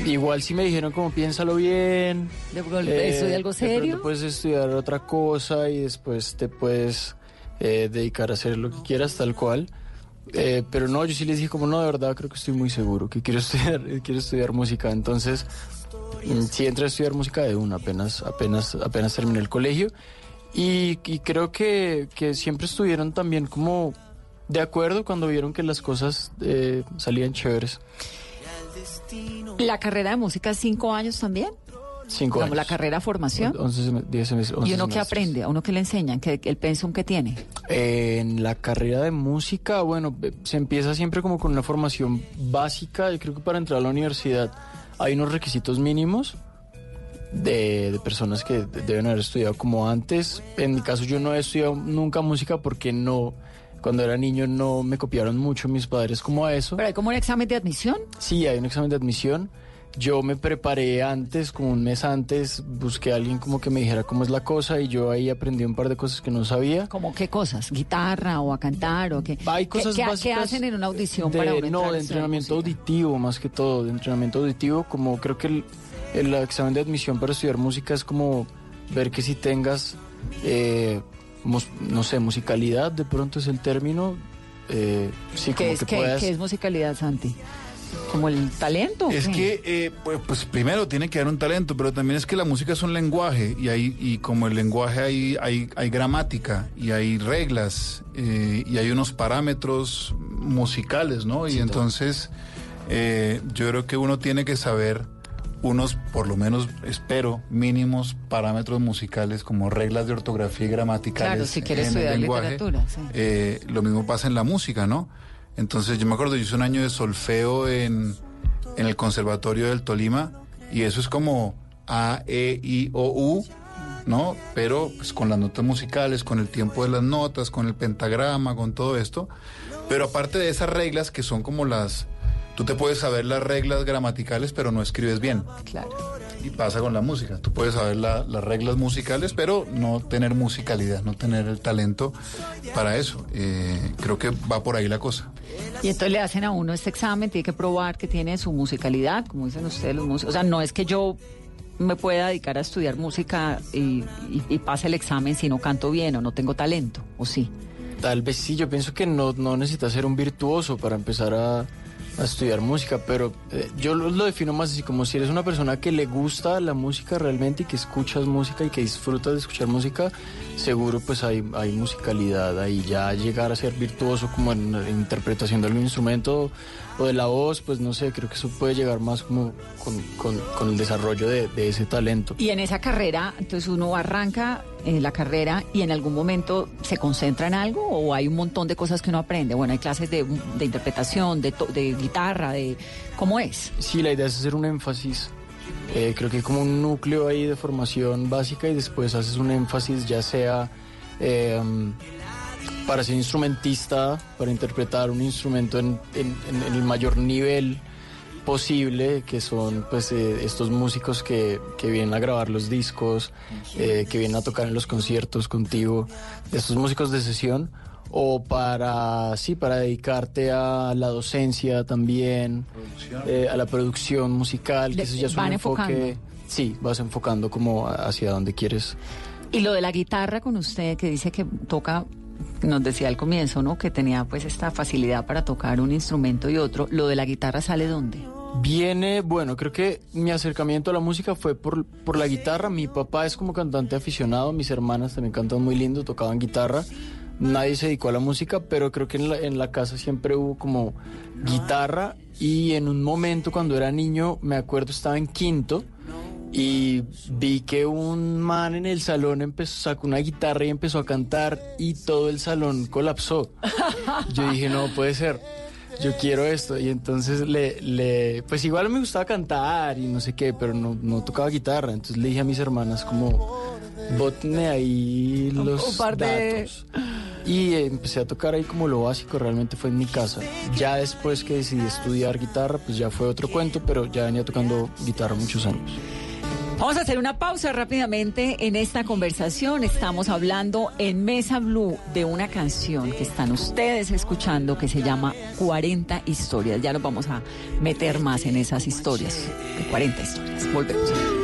Igual si me dijeron como piénsalo bien. ¿De golpe estudia algo de pronto serio? puedes estudiar otra cosa y después te puedes eh, dedicar a hacer lo que quieras tal cual. Eh, pero no, yo sí les dije como no, de verdad creo que estoy muy seguro que quiero estudiar, quiero estudiar música. Entonces mm, sí entré a estudiar música de una, apenas, apenas, apenas terminé el colegio. Y, y creo que, que siempre estuvieron también como de acuerdo cuando vieron que las cosas eh, salían chéveres. ¿La carrera de música es cinco años también? Cinco Como años. la carrera formación. 11 sem- 10 semestres, ¿Y 11 uno qué aprende? ¿A uno qué le enseñan? ¿Qué, ¿El pensum que tiene? En la carrera de música, bueno, eh, se empieza siempre como con una formación básica. Yo creo que para entrar a la universidad hay unos requisitos mínimos de, de personas que de- deben haber estudiado como antes. En mi caso yo no he estudiado nunca música porque no, cuando era niño no me copiaron mucho mis padres como a eso. ¿Pero hay como un examen de admisión? Sí, hay un examen de admisión. Yo me preparé antes, como un mes antes, busqué a alguien como que me dijera cómo es la cosa y yo ahí aprendí un par de cosas que no sabía. ¿Cómo qué cosas? ¿Guitarra o a cantar o qué? Hay ¿Qué- cosas qué, qué básicas hacen en una audición de- para uno No, de entrenamiento auditivo, más que todo, de entrenamiento auditivo, como creo que el, el examen de admisión para estudiar música es como ver que si tengas, eh, no sé, musicalidad, de pronto es el término, eh, sí, ¿Qué como es, que qué- puedas... qué es musicalidad, Santi? ¿Como el talento? Es que, eh, pues, pues, primero tiene que haber un talento, pero también es que la música es un lenguaje y, hay, y como el lenguaje hay, hay, hay gramática y hay reglas eh, y hay unos parámetros musicales, ¿no? Y entonces eh, yo creo que uno tiene que saber unos, por lo menos espero, mínimos parámetros musicales como reglas de ortografía y gramaticales. Claro, si quiere en el estudiar lenguaje. literatura, sí. Eh, lo mismo pasa en la música, ¿no? Entonces yo me acuerdo, yo hice un año de solfeo en, en el Conservatorio del Tolima y eso es como A, E, I, O, U, ¿no? Pero pues, con las notas musicales, con el tiempo de las notas, con el pentagrama, con todo esto. Pero aparte de esas reglas que son como las... Tú te puedes saber las reglas gramaticales, pero no escribes bien. Claro. Y pasa con la música. Tú puedes saber la- las reglas musicales, pero no tener musicalidad, no tener el talento para eso. Eh, creo que va por ahí la cosa. Y entonces le hacen a uno este examen, tiene que probar que tiene su musicalidad, como dicen ustedes los músicos. O sea, no es que yo me pueda dedicar a estudiar música y, y- y pase el examen si no canto bien o no tengo talento, ¿o sí? Tal vez sí, yo pienso que no, no necesitas ser un virtuoso para empezar a, a estudiar música, pero eh, yo lo, defino más así como si eres una persona que le gusta la música realmente y que escuchas música y que disfrutas de escuchar música, seguro pues hay, hay musicalidad ahí. Ya llegar a ser virtuoso como en, la interpretación de algún instrumento o de la voz, pues no sé, creo que eso puede llegar más como con, con- con el desarrollo de, de ese talento. Y en esa carrera, entonces uno arranca en la carrera y en algún momento se concentra en algo o hay un montón de cosas que uno aprende. Bueno, hay clases de, de interpretación, de, to- de guitarra, de cómo es. Sí, la idea es hacer un énfasis. Eh, creo que hay como un núcleo ahí de formación básica y después haces un énfasis ya sea eh, para ser instrumentista, para interpretar un instrumento en, en- en- en el mayor nivel posible, que son pues eh, estos músicos que, que vienen a grabar los discos, eh, que vienen a tocar en los conciertos contigo, estos músicos de sesión, o para, sí, para dedicarte a la docencia también, eh, a la producción musical, que eso ya es un enfoque... enfocando. Sí, vas enfocando como hacia donde quieres. Y lo de la guitarra con usted, que dice que toca, nos decía al comienzo, ¿no? Que tenía pues esta facilidad para tocar un instrumento y otro. ¿Lo de la guitarra sale dónde? Viene, bueno, creo que mi acercamiento a la música fue por, por la guitarra. Mi papá es como cantante aficionado, mis hermanas también cantan muy lindo, tocaban guitarra. Nadie se dedicó a la música, pero creo que en la, en la casa siempre hubo como guitarra y en un momento cuando era niño, me acuerdo, estaba en quinto y vi que un man en el salón empezó, sacó una guitarra y empezó a cantar y todo el salón colapsó. Yo dije, no puede ser, yo quiero esto. Y entonces le, le pues igual me gustaba cantar y no sé qué, pero no, no tocaba guitarra. Entonces le dije a mis hermanas como, bótenme ahí los un par de- datos. Y empecé a tocar ahí como lo básico, realmente fue en mi casa. Ya después que decidí estudiar guitarra, pues ya fue otro cuento, pero ya venía tocando guitarra muchos años. Vamos a hacer una pausa rápidamente en esta conversación. Estamos hablando en Mesa Blue de una canción que están ustedes escuchando que se llama 40 historias. Ya nos vamos a meter más en esas historias. De 40 historias. Volvemos.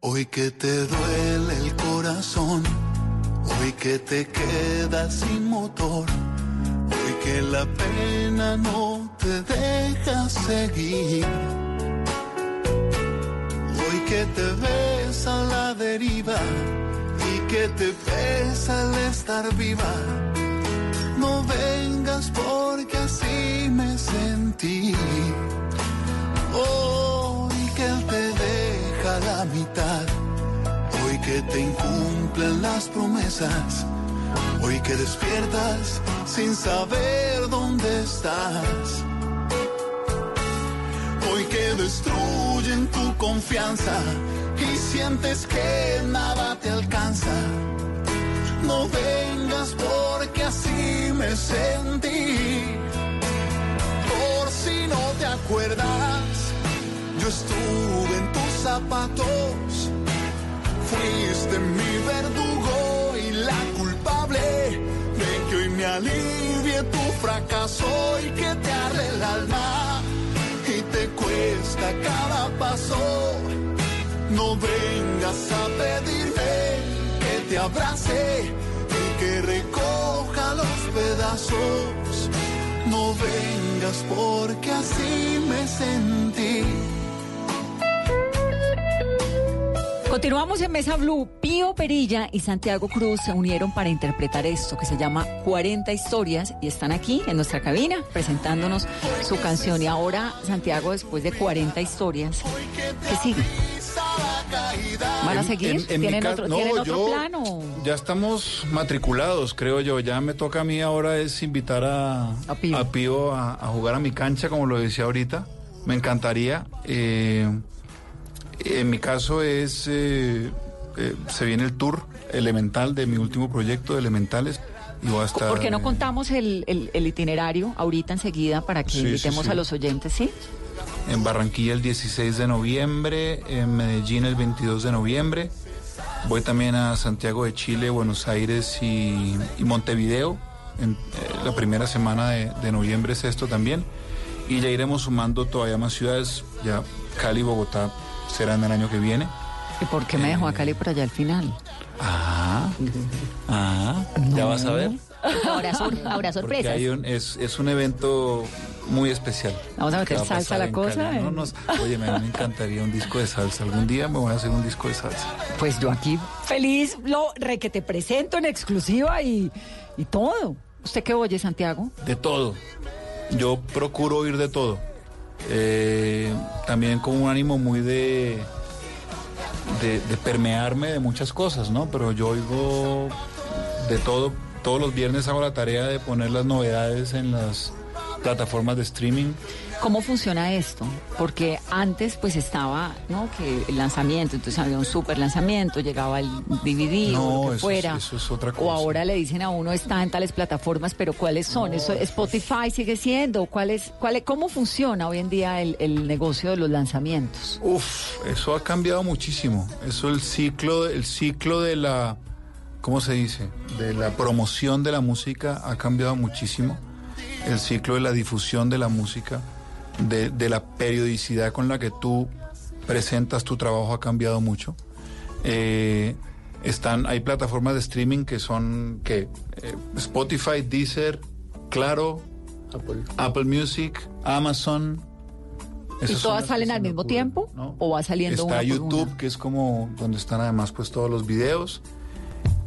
Hoy que te duele el corazón, hoy que te quedas sin motor, hoy que la pena no te deja seguir, hoy que te ves a la deriva y que te pesa el estar viva. No vengas porque así me sentí. Hoy que te la mitad. Hoy que te incumplen las promesas. Hoy que despiertas sin saber dónde estás. Hoy que destruyen tu confianza y sientes que nada te alcanza. No vengas porque así me sentí. Por si no te acuerdas, yo estuve en tus zapatos. Fuiste mi verdugo y la culpable de que hoy me alivie tu fracaso y que te arre el alma y te cuesta cada paso. No vengas a pedirme que te abrace y que recoja los pedazos. No vengas porque así me sentí. Continuamos en Mesa Blue. Pío Perilla y Santiago Cruz se unieron para interpretar esto que se llama 40 historias y están aquí en nuestra cabina presentándonos su canción. Y ahora, Santiago, después de 40 historias, ¿qué sigue? ¿Van a seguir? en- ¿Tienen, otro, no, ¿tienen otro plano? Ya estamos matriculados, creo yo. Ya me toca a mí ahora es invitar a, a Pío a, a jugar a mi cancha, como lo decía ahorita. Me encantaría. Eh, en mi caso es, eh, eh, se viene el tour elemental de mi último proyecto de Elementales. Y voy a estar... ¿Por qué no contamos el, el- el itinerario ahorita enseguida para que Sí, invitemos sí. a los oyentes, sí? En Barranquilla el 16 de noviembre, en Medellín el 22 de noviembre. Voy también a Santiago de Chile, Buenos Aires y, y Montevideo. En, eh, la primera semana de, de noviembre es esto también. Y ya iremos sumando todavía más ciudades. Ya Cali Bogotá serán el año que viene. ¿Y por qué me dejó a Cali por allá al final? Ah, ah, ya vas a ver. Ahora, sor- ahora Porque sorpresas. hay un- es, es un evento muy especial. Vamos a meter salsa a la cosa, Cali. No, eh. no, oye, me, me encantaría un disco de salsa. Algún día me voy a hacer un disco de salsa. Pues yo aquí feliz, lo re que te presento en exclusiva y, y todo. ¿Usted qué oye, Santiago? De todo. Yo procuro oír de todo. Eh, también con un ánimo muy de, de, de permearme de muchas cosas, ¿no? Pero yo oigo de todo. Todos los viernes hago la tarea de poner las novedades en las plataformas de streaming. ¿Cómo funciona esto? Porque antes pues estaba, ¿no? Que el lanzamiento, entonces había un super lanzamiento, llegaba el DVD No, o lo que eso fuera. es- eso es otra O cosa. ahora le dicen a uno está en tales plataformas, pero ¿cuáles son? Eso Spotify sigue siendo, ¿cuál es, cuál es- cómo funciona hoy en día el, el negocio de los lanzamientos? Uf, eso ha cambiado muchísimo. Eso el ciclo, el ciclo de la, ¿cómo se dice? De la promoción de la música ha cambiado muchísimo. El ciclo de la difusión de la música, de, de la periodicidad con la que tú presentas tu trabajo ha cambiado mucho. Eh, están, hay plataformas de streaming que son que Spotify, Deezer, Claro, Apple, Music, Amazon. ¿Y todas salen al mismo tiempo? ¿O va saliendo Está una por YouTube, una? que es como donde están además pues todos los videos.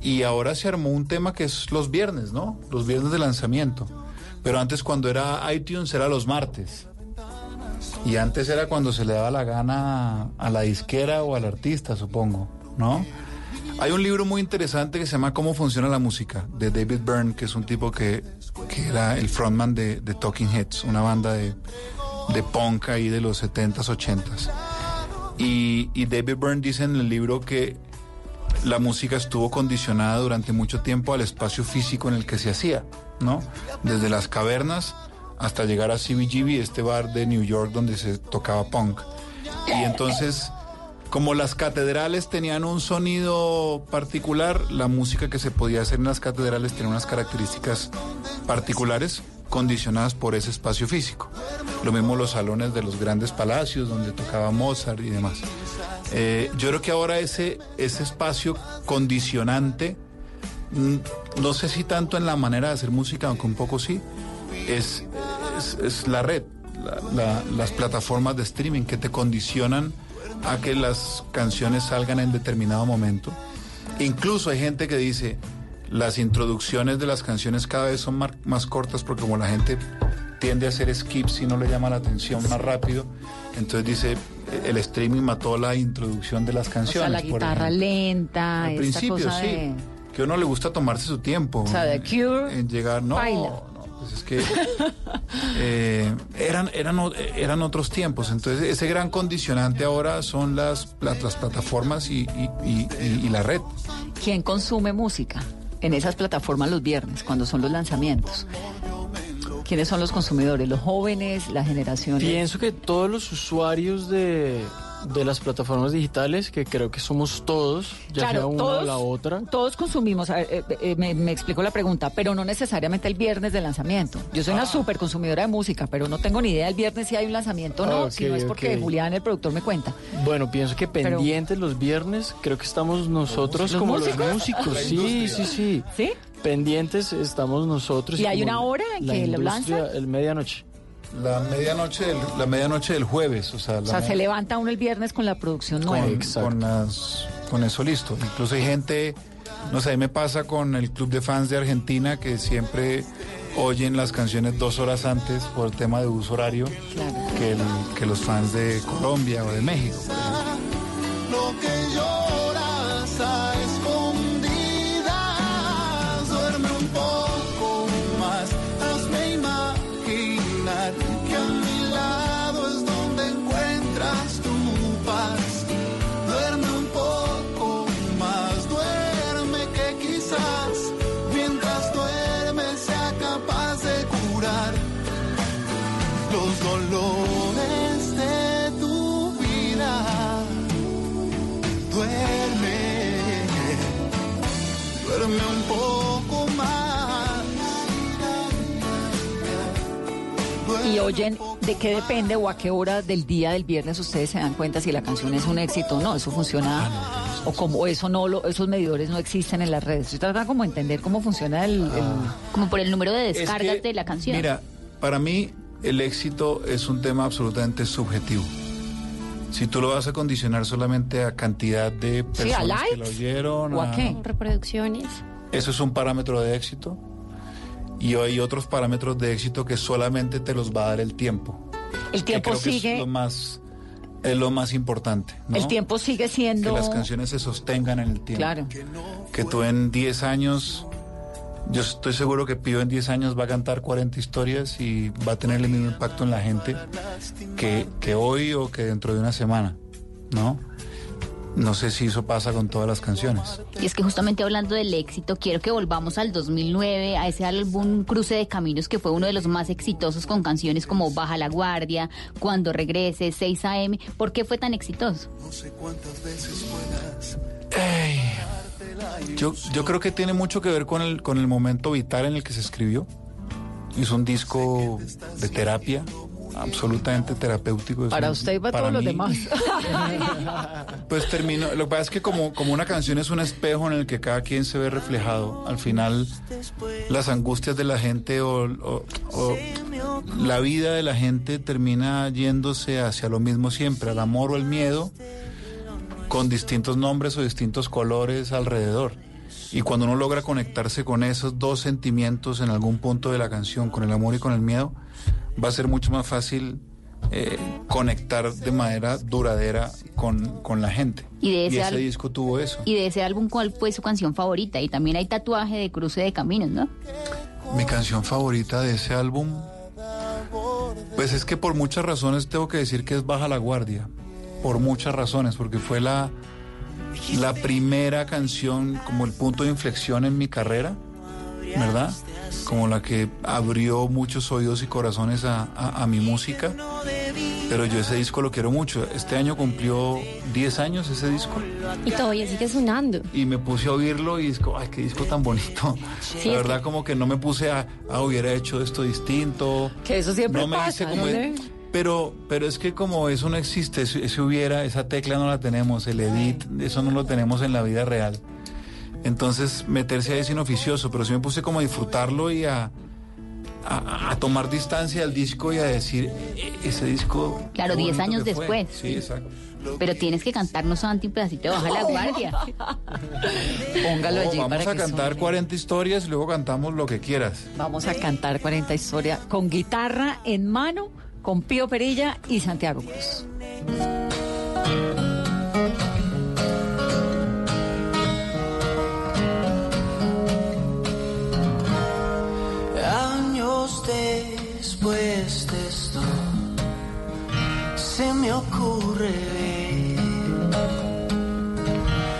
Y ahora se armó un tema que es los viernes, ¿no? Los viernes de lanzamiento. Pero antes cuando era iTunes era los martes. Y antes era cuando se le daba la gana a la disquera o al artista, supongo, ¿no? Hay un libro muy interesante que se llama Cómo funciona la música, de David Byrne, que es un tipo que, que era el frontman de, Talking Heads, una banda de, de punk ahí de los 70s, 80s. Y, y David Byrne dice en el libro que la música estuvo condicionada durante mucho tiempo al espacio físico en el que se hacía, ¿no? Desde las cavernas hasta llegar a CBGB, este bar de New York donde se tocaba punk. Y entonces, como las catedrales tenían un sonido particular, la música que se podía hacer en las catedrales tenía unas características particulares condicionadas por ese espacio físico. Lo mismo los salones de los grandes palacios donde tocaba Mozart y demás. Eh, yo creo que ahora ese, ese espacio condicionante, mm, no sé si tanto en la manera de hacer música, aunque un poco sí, es, es, es la red, la- la- las plataformas de streaming que te condicionan a que las canciones salgan en determinado momento. Incluso hay gente que dice, las introducciones de las canciones cada vez son más cortas porque como la gente tiende a hacer skips y no le llama la atención más rápido, entonces dice, el streaming mató la introducción de las O canciones. sea, la guitarra lenta, Al esta principio, cosa sí. de... Que a uno le gusta tomarse su tiempo. O sea, The Cure, En llegar, no, baila. Pues es que eh, eran, eran, eran otros tiempos. Entonces, ese gran condicionante ahora son las, las, las plataformas y, y- y- y- y la red. ¿Quién consume música en esas plataformas los viernes, cuando son los lanzamientos? ¿Quiénes son los consumidores? ¿Los jóvenes, la generación? Pienso que todos los usuarios de, de las plataformas digitales, que creo que somos todos, ya sea una o la otra. Todos consumimos, a ver, eh, eh, me, me explico la pregunta, pero no necesariamente el viernes de lanzamiento. Yo soy una súper consumidora de música, pero no tengo ni idea el viernes si hay un lanzamiento o no, si no es porque. Julián, el productor, me cuenta. Bueno, pienso que Pero- pendientes los viernes, creo que estamos nosotros ¿Los como músicos? los músicos. Sí, sí, sí. ¿Sí? Pendientes estamos nosotros. ¿Y hay una hora en la que lo lanzan? El medianoche. La medianoche del, la medianoche del jueves, o sea, la O sea, se levanta uno el viernes con la producción nueva. con, con, las- con eso listo. Incluso hay gente, no sé, a mí me pasa con el club de fans de Argentina que siempre oyen las canciones dos horas antes por el tema de uso horario que, el- que los fans de Colombia o de México. Oyen de qué depende o a qué hora del día del viernes ustedes se dan cuenta si la canción es un éxito o no. Eso funciona o como eso no lo, esos medidores no existen en las redes. Estoy tratando como de entender cómo funciona el, el- Como por el número de Es descargas que, de la canción. Mira, para mí el éxito es un tema absolutamente subjetivo. Si tú lo vas a condicionar solamente a cantidad de Sí, personas que lo oyeron, o a qué reproducciones. Eso es un parámetro de éxito. Y hay otros parámetros de éxito que solamente te los va a dar el tiempo. El Que tiempo creo que sigue- es lo más, es lo más importante. ¿no? el tiempo sigue siendo Que las canciones se sostengan en el tiempo. claro. Que tú en 10 años, yo estoy seguro que Pío en 10 años va a cantar 40 historias y va a tener el mismo impacto en la gente que, que hoy o que dentro de una semana, ¿no? No sé si eso pasa con todas las canciones. Y es que justamente hablando del éxito, quiero que volvamos al 2009, a ese álbum Cruce de Caminos que fue uno de los más exitosos con canciones como Baja la Guardia, Cuando Regrese, 6 AM. ¿Por qué fue tan exitoso? Yo, yo creo que tiene mucho que ver con el, con el momento vital en el que se escribió. Hizo un disco de terapia, absolutamente terapéutico. Para un- usted y para, para todos los demás. Pues terminó, lo que pasa es que como, como una canción es un espejo en el que cada quien se ve reflejado, al final las angustias de la gente o, o- o la vida de la gente termina yéndose hacia lo mismo siempre, al amor o el miedo, con distintos nombres o distintos colores alrededor. Y cuando uno logra conectarse con esos dos sentimientos en algún punto de la canción, con el amor y con el miedo, va a ser mucho más fácil eh, conectar de manera duradera con, con la gente. Y de ese ese al- disco tuvo eso. Y de ese álbum, ¿cuál fue su canción favorita? Y también hay tatuaje de Cruce de Caminos, ¿no? Mi canción favorita de ese álbum, pues es que por muchas razones tengo que decir que es Baja la Guardia. por muchas razones, porque fue la, la primera canción, como el punto de inflexión en mi carrera, ¿verdad? Como la que abrió muchos oídos y corazones a, a- a mi música. Pero yo ese disco lo quiero mucho. Este año cumplió 10 años ese disco. Y todavía sigue sonando. Y me puse a oírlo y disco, ay, qué disco tan bonito. Sí, la es verdad, como que no me puse a, ah, hubiera hecho esto distinto. Que eso siempre No me pasa, hice como- ¿no? Pero, pero es que como eso no existe, ese, ese hubiera, esa tecla no la tenemos, el edit, eso no lo tenemos en la vida real. Entonces, meterse ahí es inoficioso, pero sí me puse como a disfrutarlo y a, a, a tomar distancia del disco y a decir, "E- ese disco... Claro, qué 10 bonito años que fue". después. Sí, exacto. Pero tienes que cantarnos Santi un pedacito de Baja la Guardia. Póngalo No, allí vamos para a que cantar suene. 40 historias y luego cantamos lo que quieras. Vamos a cantar 40 historias con guitarra en mano, con Pío Perilla y Santiago Cruz. Después de esto, se me ocurre ver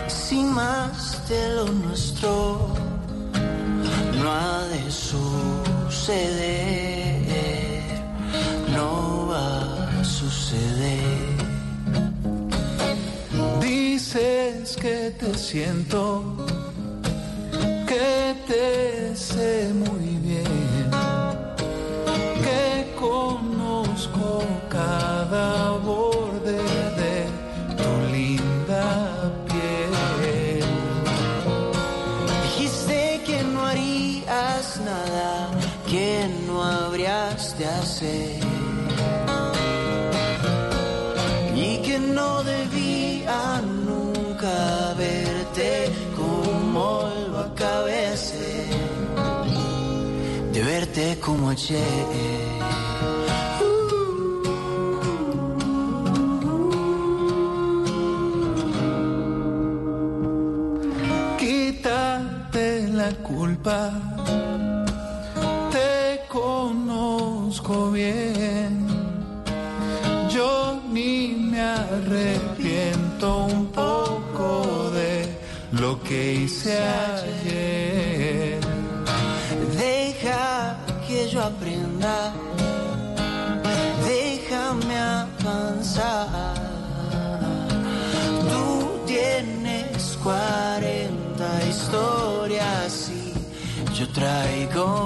si más de lo nuestro no ha de suceder, no va a suceder. Dices que te siento, que te sé muy bien, cada borde de tu linda piel. Dijiste que no harías nada que no habrías de hacer. Y que no debía nunca verte como lo acabé de verte como ayer. Traigo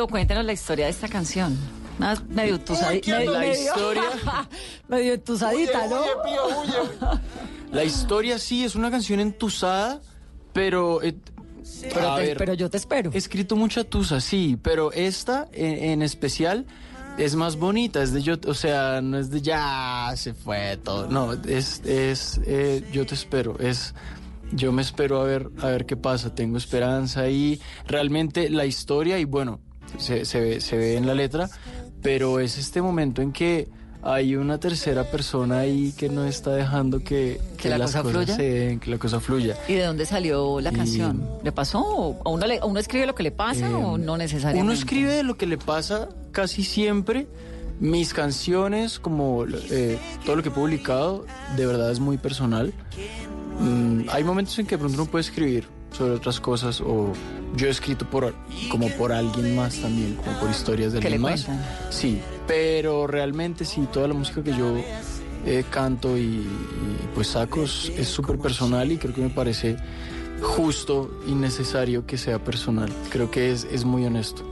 Pío, cuéntanos la historia de esta canción. Más medio entusadita. Uy, la historia. medio entusadita, ¿no? La historia sí es una canción entusada, pero... eh, Pero, a te- ver, pero yo te espero. He escrito mucha tusa, sí, pero esta en, en especial es más bonita, es de yo, o sea, no es de ya se fue todo, no, es, es eh, yo te espero, es yo me espero a ver, a ver qué pasa, tengo esperanza y realmente la historia y bueno, se, se ve, se ve en la letra, pero es este momento en que hay una tercera persona ahí que no está dejando que, ¿Que la las cosa cosas fluya? se den, que la cosa fluya. ¿Y de dónde salió la Y- canción? ¿Le pasó? ¿O uno, le- o uno escribe lo que le pasa Eh, o no necesariamente? Uno escribe lo que le pasa casi siempre. Mis canciones, como eh, todo lo que he publicado, de verdad es muy personal. Mm, hay momentos en que de pronto uno puede escribir sobre otras cosas o yo he escrito por como por alguien más también, como por historias de ¿Qué le alguien más. cuentan? Sí, pero realmente sí, toda la música que yo eh, canto y, y, pues saco es es súper personal y creo que me parece justo y necesario que sea personal. Creo que es, es muy honesto.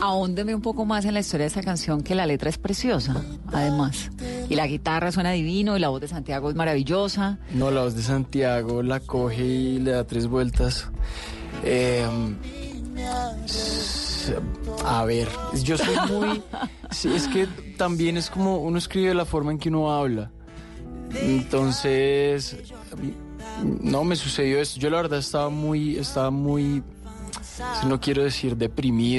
Ahóndeme un poco más en la historia de esta canción, que la letra es preciosa, además. Y la guitarra suena divino y la voz de Santiago es maravillosa. No, la voz de Santiago la coge y le da tres vueltas. Eh, s- a ver, yo soy muy... sí, es que también es como uno escribe la forma en que uno habla. Entonces, no me sucedió esto. Yo la verdad estaba muy, estaba muy, no quiero decir deprimido.